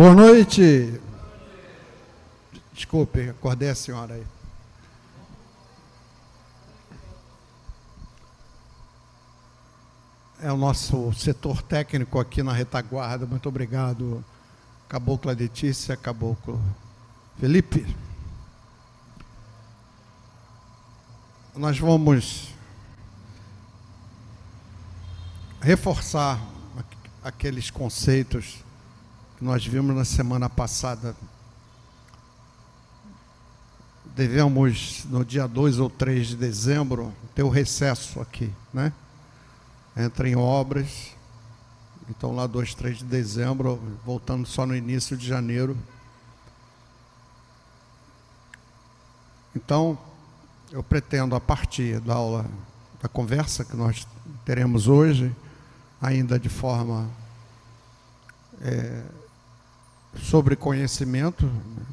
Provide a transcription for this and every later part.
Boa noite. Desculpe, acordei a senhora aí. É o nosso setor técnico aqui na retaguarda. Muito obrigado, Caboclo Letícia, Caboclo Felipe. Nós vamos reforçar aqueles conceitos que nós vimos na semana passada. Devemos, no dia 2 ou 3 de dezembro, ter o recesso aqui, né? Entra em obras. Então, lá 2, 3 de dezembro, voltando só no início de janeiro. Então, eu pretendo, a partir da aula, da conversa que nós teremos hoje, ainda de forma é, sobre conhecimento, né?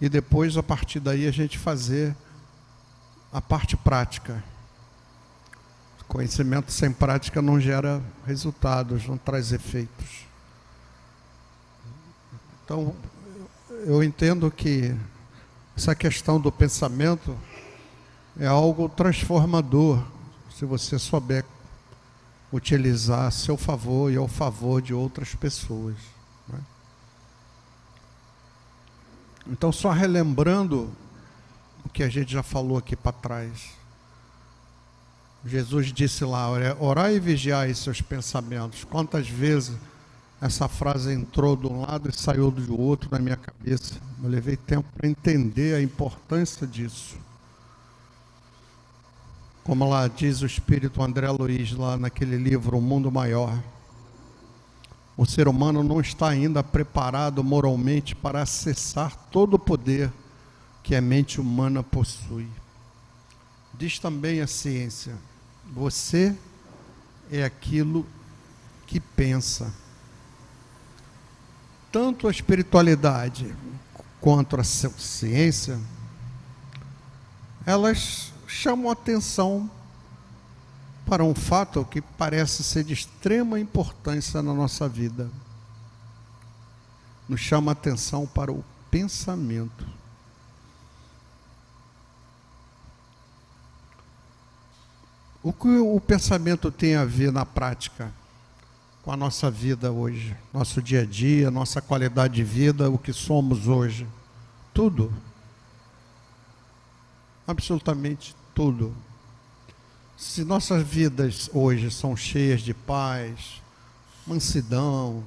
e depois, a partir daí, a gente fazer a parte prática. Conhecimento sem prática não gera resultados, não traz efeitos. Então, eu entendo que essa questão do pensamento é algo transformador, se você souber utilizar a seu favor e ao favor de outras pessoas. Né? Então, só relembrando o que a gente já falou aqui para trás. Jesus disse lá: orai e vigiai seus pensamentos. Quantas vezes essa frase entrou de um lado e saiu do outro na minha cabeça? Eu levei tempo para entender a importância disso. Como lá diz o espírito André Luiz, lá naquele livro O Mundo Maior, o ser humano não está ainda preparado moralmente para acessar todo o poder que a mente humana possui. Diz também a ciência: você é aquilo que pensa. Tanto a espiritualidade quanto a ciência, elas chamam atenção para um fato que parece ser de extrema importância na nossa vida. Nos chama atenção para o pensamento. O que o pensamento tem a ver na prática com a nossa vida hoje, nosso dia a dia, nossa qualidade de vida, o que somos hoje? Tudo. Absolutamente tudo. Se nossas vidas hoje são cheias de paz, mansidão,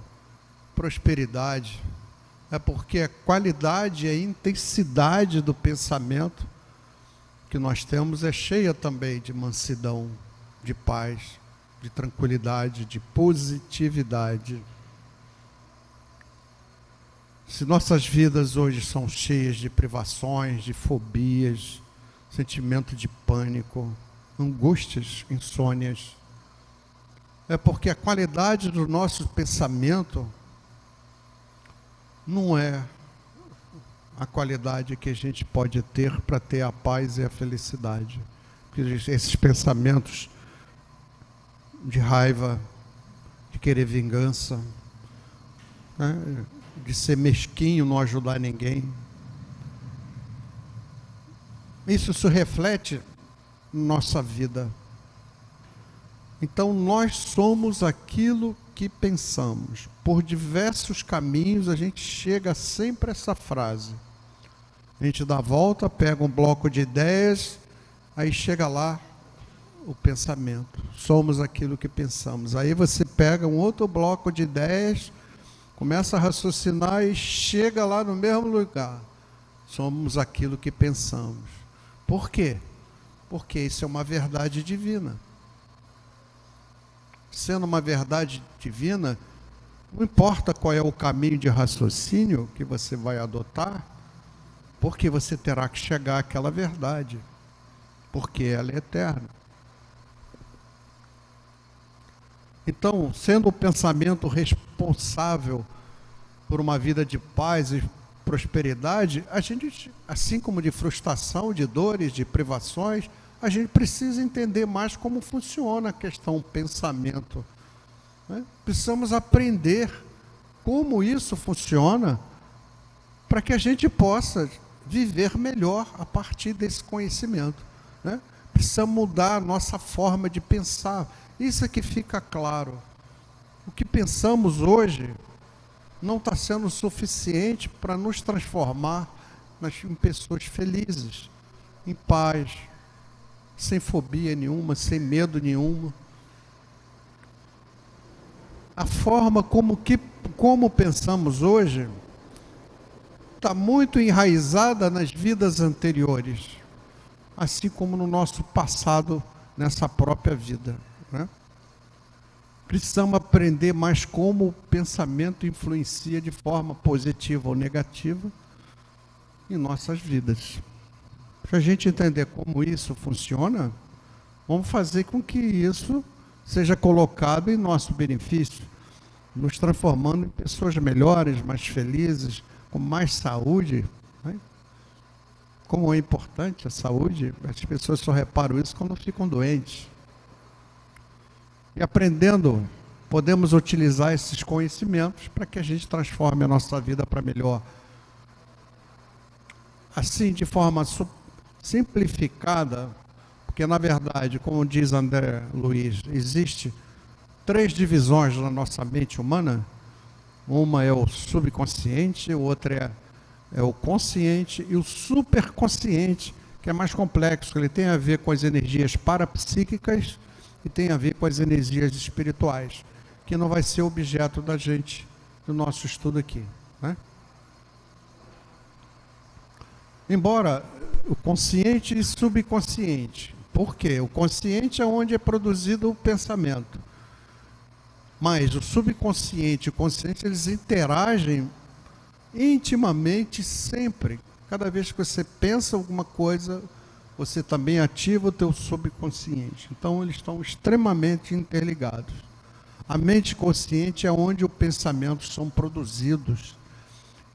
prosperidade, é porque a qualidade e a intensidade do pensamento que nós temos é cheia também de mansidão, de paz, de tranquilidade, de positividade. Se nossas vidas hoje são cheias de privações, de fobias, sentimento de pânico, angústias, insônias. É porque a qualidade do nosso pensamento não é a qualidade que a gente pode ter para ter a paz e a felicidade. Porque esses pensamentos de raiva, de querer vingança, né? de ser mesquinho, não ajudar ninguém, isso se reflete nossa vida. Então nós somos aquilo que pensamos. Por diversos caminhos a gente chega sempre a essa frase. A gente dá a volta, pega um bloco de ideias, aí chega lá o pensamento. Somos aquilo que pensamos. Aí você pega um outro bloco de ideias, começa a raciocinar e chega lá no mesmo lugar. Somos aquilo que pensamos. Por quê? Porque isso é uma verdade divina. Sendo uma verdade divina, não importa qual é o caminho de raciocínio que você vai adotar, porque você terá que chegar àquela verdade, porque ela é eterna. Então, sendo o pensamento responsável por uma vida de paz e prosperidade, a gente, assim como de frustração, de dores, de privações, a gente precisa entender mais como funciona a questão pensamento. Né? Precisamos aprender como isso funciona para que a gente possa viver melhor a partir desse conhecimento. Né? Precisa mudar a nossa forma de pensar. Isso é que fica claro. O que pensamos hoje não está sendo suficiente para nos transformar em pessoas felizes, em paz, sem fobia nenhuma, sem medo nenhuma. A forma como, que, como pensamos hoje está muito enraizada nas vidas anteriores, assim como no nosso passado, nessa própria vida. Né? Precisamos aprender mais como o pensamento influencia de forma positiva ou negativa em nossas vidas. Para a gente entender como isso funciona, vamos fazer com que isso seja colocado em nosso benefício, nos transformando em pessoas melhores, mais felizes, com mais saúde. Né? Como é importante a saúde, as pessoas só reparam isso quando ficam doentes. E aprendendo, podemos utilizar esses conhecimentos para que a gente transforme a nossa vida para melhor. Assim, de forma simplificada, porque na verdade, como diz André Luiz, existe três divisões na nossa mente humana uma é o subconsciente, outra é, é o consciente e o superconsciente, que é mais complexo, ele tem a ver com as energias parapsíquicas e tem a ver com as energias espirituais, que não vai ser objeto da gente, do nosso estudo aqui. Né? Embora o consciente e subconsciente. Por quê? O consciente é onde é produzido o pensamento. Mas o subconsciente e o consciente, eles interagem intimamente sempre. Cada vez que você pensa alguma coisa, você também ativa o teu subconsciente. Então, eles estão extremamente interligados. A mente consciente é onde os pensamentos são produzidos.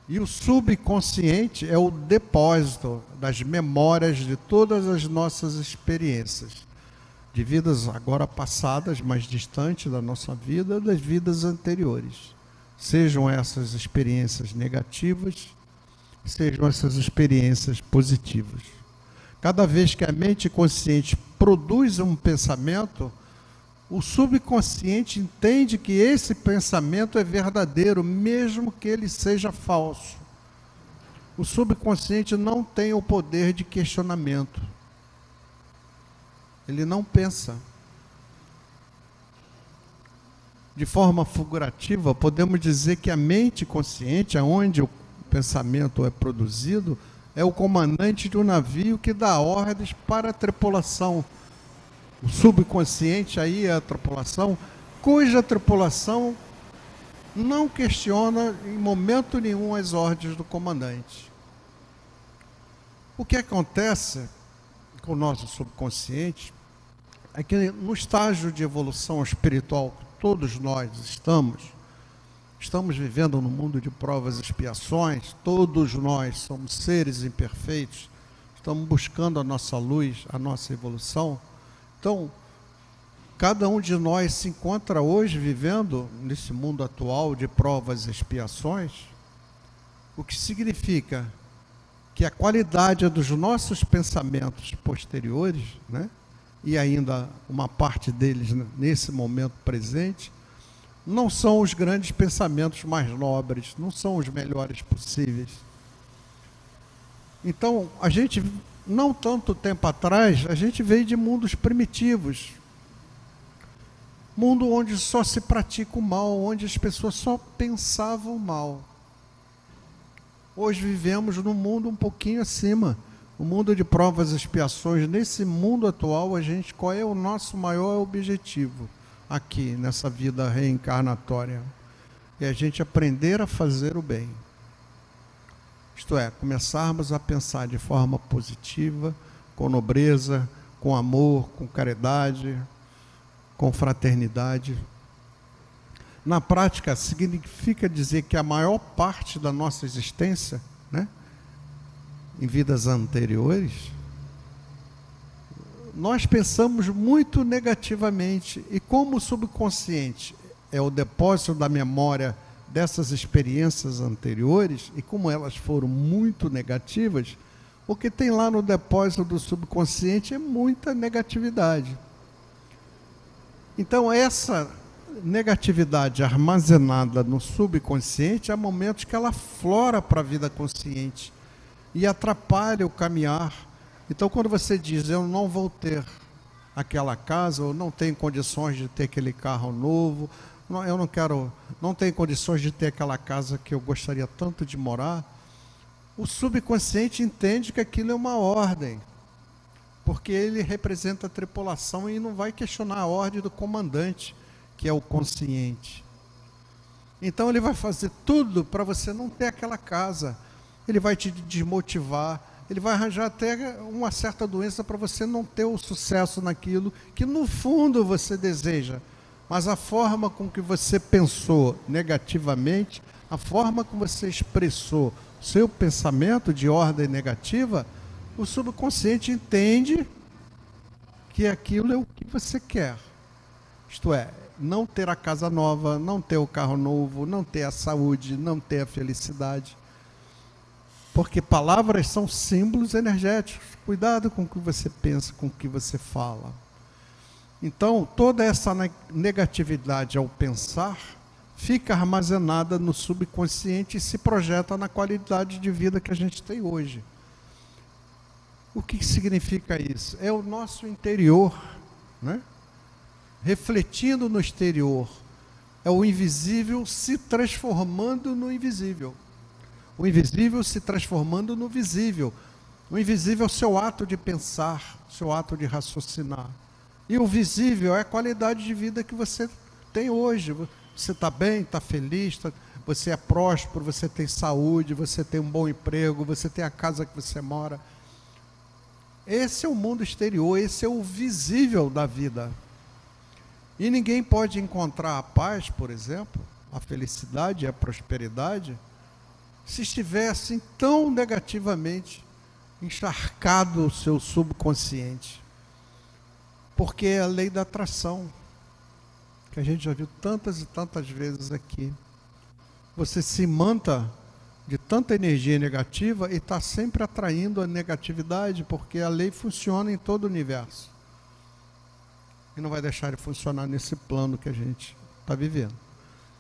E o subconsciente é o depósito das memórias de todas as nossas experiências de vidas agora passadas, mais distantes da nossa vida, das vidas anteriores. Sejam essas experiências negativas, sejam essas experiências positivas. Cada vez que a mente consciente produz um pensamento, o subconsciente entende que esse pensamento é verdadeiro, mesmo que ele seja falso. O subconsciente não tem o poder de questionamento ele não pensa. De forma figurativa, podemos dizer que a mente consciente, aonde o pensamento é produzido, é o comandante de um navio que dá ordens para a tripulação. O subconsciente aí a tripulação, cuja tripulação não questiona em momento nenhum as ordens do comandante. O que acontece com o nosso subconsciente é que no estágio de evolução espiritual que todos nós estamos, estamos vivendo no mundo de provas e expiações, todos nós somos seres imperfeitos, estamos buscando a nossa luz, a nossa evolução. Então, cada um de nós se encontra hoje vivendo nesse mundo atual de provas e expiações, o que significa que a qualidade dos nossos pensamentos posteriores, né, e ainda uma parte deles nesse momento presente, não são os grandes pensamentos mais nobres, não são os melhores possíveis. Então, a gente, não tanto tempo atrás, a gente veio de mundos primitivos. Mundo onde só se pratica o mal, onde as pessoas só pensavam mal. Hoje vivemos num mundo um pouquinho acima o mundo de provas e expiações, nesse mundo atual, a gente, qual é o nosso maior objetivo aqui nessa vida reencarnatória? É a gente aprender a fazer o bem. Isto é, começarmos a pensar de forma positiva, com nobreza, com amor, com caridade, com fraternidade. Na prática, significa dizer que a maior parte da nossa existência, né? em vidas anteriores, nós pensamos muito negativamente. E como o subconsciente é o depósito da memória dessas experiências anteriores e como elas foram muito negativas, o que tem lá no depósito do subconsciente é muita negatividade. Então, essa negatividade armazenada no subconsciente, há momentos que ela flora para a vida consciente e atrapalha o caminhar. Então, quando você diz, eu não vou ter aquela casa, ou não tenho condições de ter aquele carro novo, não, eu não quero, não tenho condições de ter aquela casa que eu gostaria tanto de morar, o subconsciente entende que aquilo é uma ordem, porque ele representa a tripulação e não vai questionar a ordem do comandante que é o consciente. Então ele vai fazer tudo para você não ter aquela casa. Ele vai te desmotivar, ele vai arranjar até uma certa doença para você não ter o sucesso naquilo que no fundo você deseja. Mas a forma com que você pensou negativamente, a forma como você expressou seu pensamento de ordem negativa, o subconsciente entende que aquilo é o que você quer. Isto é, não ter a casa nova, não ter o carro novo, não ter a saúde, não ter a felicidade. Porque palavras são símbolos energéticos. Cuidado com o que você pensa, com o que você fala. Então, toda essa negatividade ao pensar fica armazenada no subconsciente e se projeta na qualidade de vida que a gente tem hoje. O que significa isso? É o nosso interior, né? refletindo no exterior. É o invisível se transformando no invisível. O invisível se transformando no visível. O invisível é o seu ato de pensar, seu ato de raciocinar. E o visível é a qualidade de vida que você tem hoje. Você está bem, está feliz, tá, você é próspero, você tem saúde, você tem um bom emprego, você tem a casa que você mora. Esse é o mundo exterior, esse é o visível da vida. E ninguém pode encontrar a paz, por exemplo, a felicidade a prosperidade, se estiver assim tão negativamente encharcado o seu subconsciente. Porque é a lei da atração, que a gente já viu tantas e tantas vezes aqui. Você se manta de tanta energia negativa e está sempre atraindo a negatividade, porque a lei funciona em todo o universo e não vai deixar ele funcionar nesse plano que a gente está vivendo.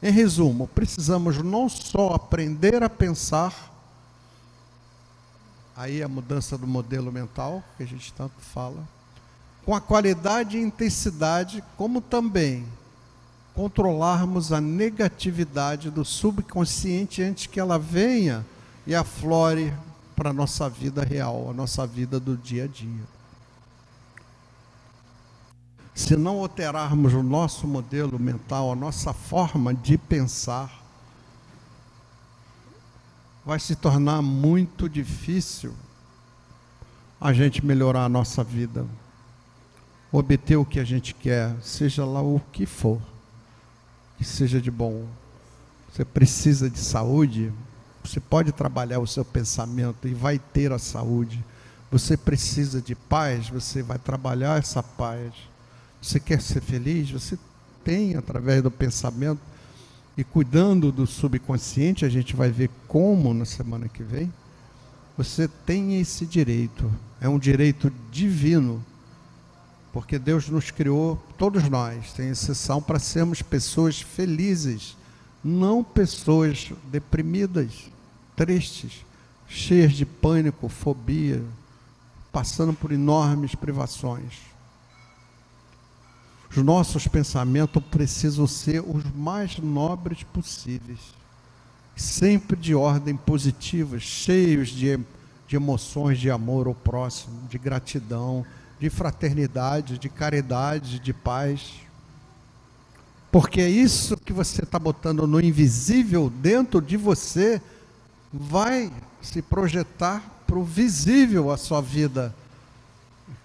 Em resumo, precisamos não só aprender a pensar, aí a mudança do modelo mental, que a gente tanto fala, com a qualidade e intensidade, como também controlarmos a negatividade do subconsciente antes que ela venha e aflore para a nossa vida real, a nossa vida do dia a dia. Se não alterarmos o nosso modelo mental, a nossa forma de pensar, vai se tornar muito difícil a gente melhorar a nossa vida, obter o que a gente quer, seja lá o que for, que seja de bom. Você precisa de saúde, você pode trabalhar o seu pensamento e vai ter a saúde. Você precisa de paz, você vai trabalhar essa paz. Você quer ser feliz? Você tem através do pensamento e cuidando do subconsciente, a gente vai ver como na semana que vem. Você tem esse direito, é um direito divino, porque Deus nos criou, todos nós, sem exceção, para sermos pessoas felizes, não pessoas deprimidas, tristes, cheias de pânico, fobia, passando por enormes privações. Os nossos pensamentos precisam ser os mais nobres possíveis, sempre de ordem positiva, cheios de, de emoções de amor ao próximo, de gratidão, de fraternidade, de caridade, de paz. Porque é isso que você está botando no invisível dentro de você vai se projetar para o visível a sua vida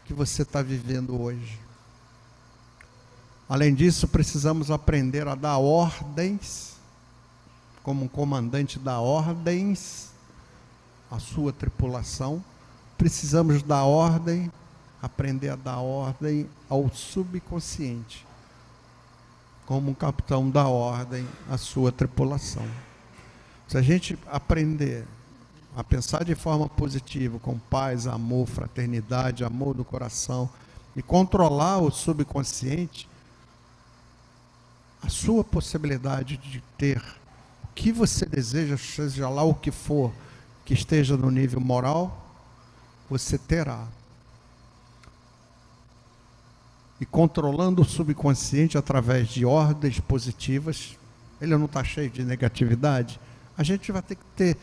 que você está vivendo hoje. Além disso, precisamos aprender a dar ordens, como um comandante dá ordens à sua tripulação. Precisamos dar ordem, aprender a dar ordem ao subconsciente. como um capitão da ordem a sua tripulação. Se a gente aprender a pensar de forma positiva, com paz, amor, fraternidade, amor do coração, e controlar o subconsciente, a sua possibilidade de ter o que você deseja, seja lá o que for, que esteja no nível moral, você terá. E controlando o subconsciente através de ordens positivas, ele não está cheio de negatividade, a gente vai ter que ter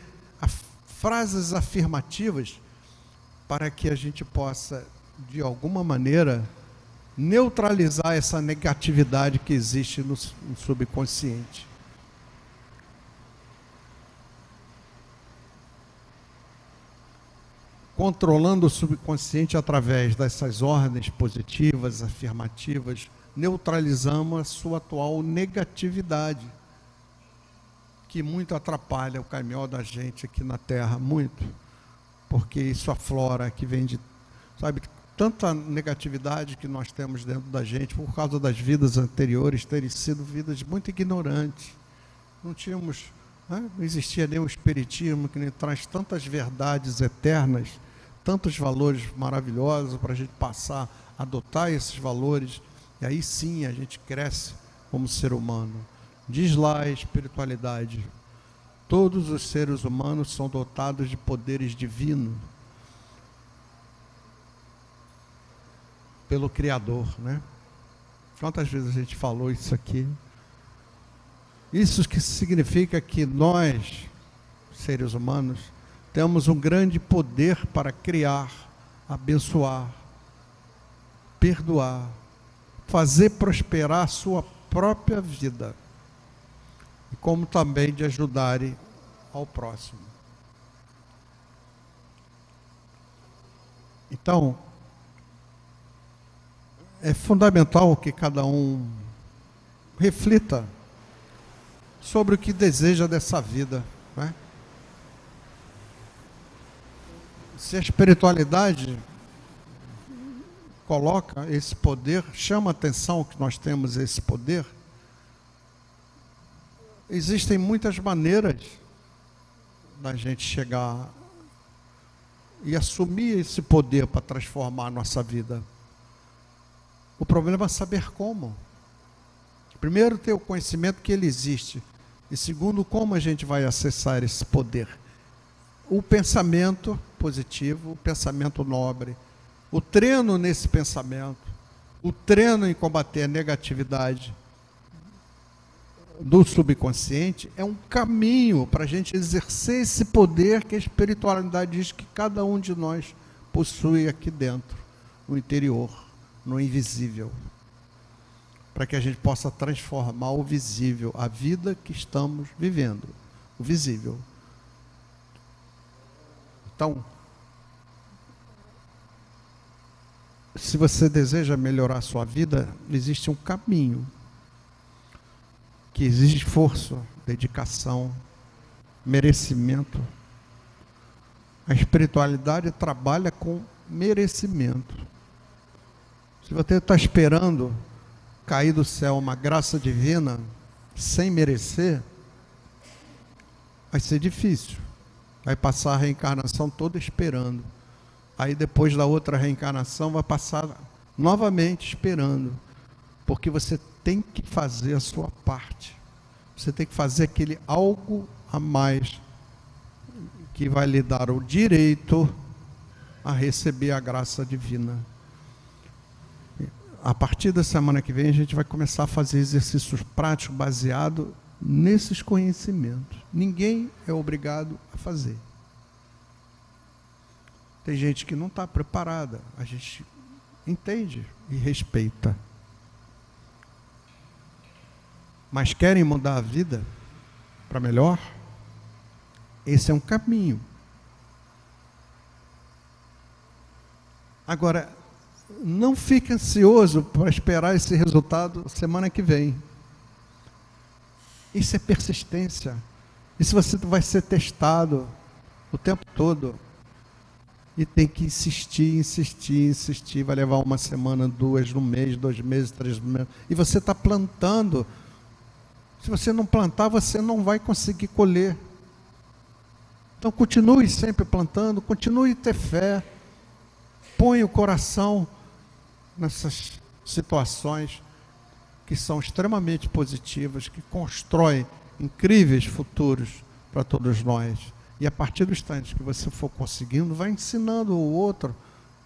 frases afirmativas para que a gente possa, de alguma maneira, neutralizar essa negatividade que existe no, no subconsciente. Controlando o subconsciente através dessas ordens positivas, afirmativas, neutralizamos a sua atual negatividade que muito atrapalha o caminhão da gente aqui na Terra, muito, porque isso aflora, que vem de, sabe, tanta negatividade que nós temos dentro da gente por causa das vidas anteriores terem sido vidas muito ignorantes. Não tínhamos, né? não existia nenhum espiritismo que nem traz tantas verdades eternas, tantos valores maravilhosos para a gente passar, adotar esses valores, e aí sim a gente cresce como ser humano. Diz lá a espiritualidade: todos os seres humanos são dotados de poderes divinos pelo Criador, né? Quantas vezes a gente falou isso aqui? Isso que significa que nós, seres humanos, temos um grande poder para criar, abençoar, perdoar, fazer prosperar a sua própria vida e como também de ajudarem ao próximo. Então, é fundamental que cada um reflita sobre o que deseja dessa vida. Né? Se a espiritualidade coloca esse poder, chama a atenção que nós temos esse poder, Existem muitas maneiras da gente chegar e assumir esse poder para transformar a nossa vida. O problema é saber como. Primeiro, ter o conhecimento que ele existe. E segundo, como a gente vai acessar esse poder. O pensamento positivo, o pensamento nobre, o treino nesse pensamento, o treino em combater a negatividade, do subconsciente é um caminho para a gente exercer esse poder que a espiritualidade diz que cada um de nós possui aqui dentro, no interior, no invisível. Para que a gente possa transformar o visível, a vida que estamos vivendo, o visível. Então, se você deseja melhorar a sua vida, existe um caminho que exige esforço, dedicação, merecimento. A espiritualidade trabalha com merecimento. Se você está esperando cair do céu uma graça divina sem merecer, vai ser difícil. Vai passar a reencarnação toda esperando. Aí depois da outra reencarnação vai passar novamente esperando. Porque você tem que fazer a sua parte. Você tem que fazer aquele algo a mais que vai lhe dar o direito a receber a graça divina. A partir da semana que vem, a gente vai começar a fazer exercícios práticos baseados nesses conhecimentos. Ninguém é obrigado a fazer. Tem gente que não está preparada, a gente entende e respeita mas querem mudar a vida para melhor, esse é um caminho. Agora, não fique ansioso para esperar esse resultado semana que vem. Isso é persistência. Isso você vai ser testado o tempo todo. E tem que insistir, insistir, insistir. Vai levar uma semana, duas, um mês, dois meses, três meses. E você está plantando. Se você não plantar, você não vai conseguir colher. Então continue sempre plantando, continue ter fé. Põe o coração nessas situações que são extremamente positivas, que constroem incríveis futuros para todos nós. E a partir do instante que você for conseguindo, vai ensinando o outro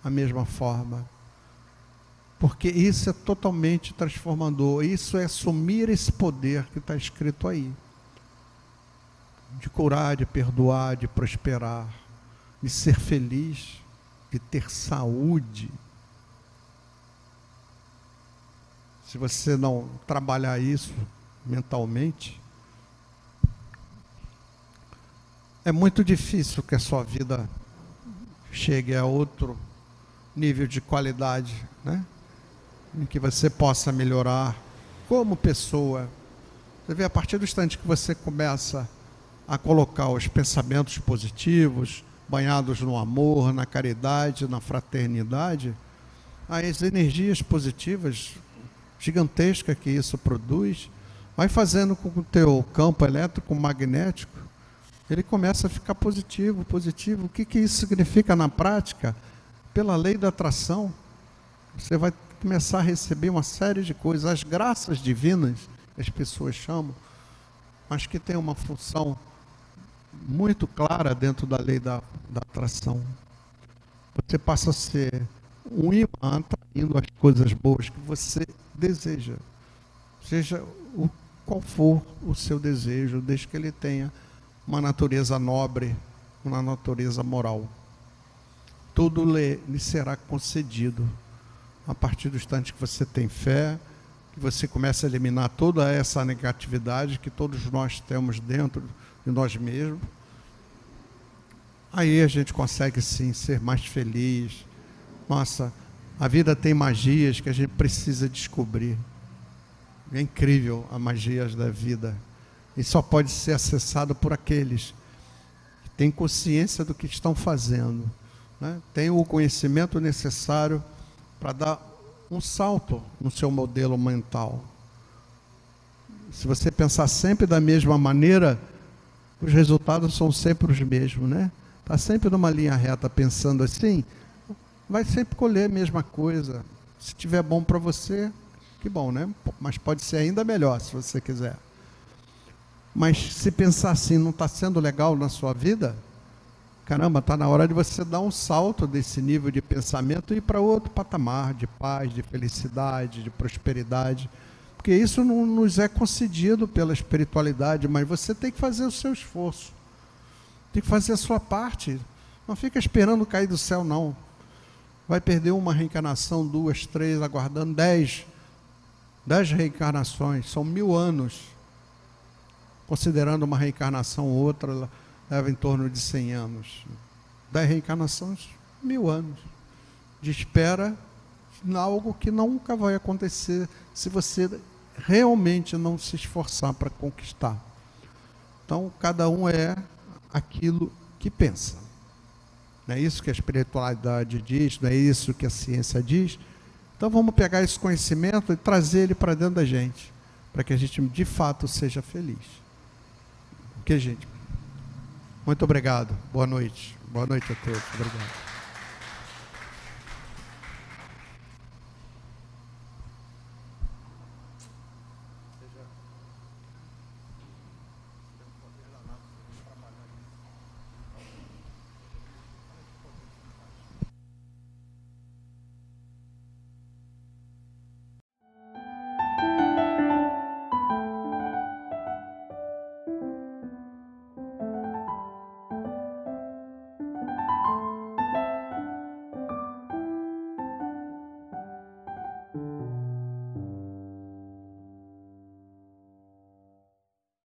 a mesma forma. Porque isso é totalmente transformador. Isso é assumir esse poder que está escrito aí. De curar, de perdoar, de prosperar, de ser feliz, de ter saúde. Se você não trabalhar isso mentalmente, é muito difícil que a sua vida chegue a outro nível de qualidade, né? Em que você possa melhorar como pessoa. Você vê, a partir do instante que você começa a colocar os pensamentos positivos, banhados no amor, na caridade, na fraternidade, as energias positivas gigantescas que isso produz, vai fazendo com que o teu campo elétrico magnético ele começa a ficar positivo, positivo. O que, que isso significa na prática? Pela lei da atração, você vai começar a receber uma série de coisas, as graças divinas, as pessoas chamam, mas que tem uma função muito clara dentro da lei da, da atração. Você passa a ser um imã atraindo as coisas boas que você deseja, seja o, qual for o seu desejo, desde que ele tenha uma natureza nobre, uma natureza moral. Tudo lhe, lhe será concedido a partir do instante que você tem fé, que você começa a eliminar toda essa negatividade que todos nós temos dentro de nós mesmos. Aí a gente consegue sim ser mais feliz. Nossa, a vida tem magias que a gente precisa descobrir. É incrível a magia da vida e só pode ser acessado por aqueles que têm consciência do que estão fazendo, né? têm o conhecimento necessário para dar um salto no seu modelo mental. Se você pensar sempre da mesma maneira, os resultados são sempre os mesmos, né? Está sempre numa linha reta pensando assim, vai sempre colher a mesma coisa. Se tiver bom para você, que bom, né? Mas pode ser ainda melhor se você quiser. Mas se pensar assim, não está sendo legal na sua vida, caramba, está na hora de você dar um salto desse nível de pensamento e ir para outro patamar de paz, de felicidade, de prosperidade. Porque isso não nos é concedido pela espiritualidade, mas você tem que fazer o seu esforço. Tem que fazer a sua parte. Não fica esperando cair do céu, não. Vai perder uma reencarnação, duas, três, aguardando dez. Dez reencarnações, são mil anos considerando uma reencarnação ou outra, leva em torno de 100 anos. Dez reencarnações, mil anos. De espera em algo que nunca vai acontecer se você realmente não se esforçar para conquistar. Então, cada um é aquilo que pensa. Não é isso que a espiritualidade diz, não é isso que a ciência diz. Então, vamos pegar esse conhecimento e trazer ele para dentro da gente, para que a gente de fato seja feliz. Ok, gente? Muito obrigado. Boa noite. Boa noite a todos. Obrigado.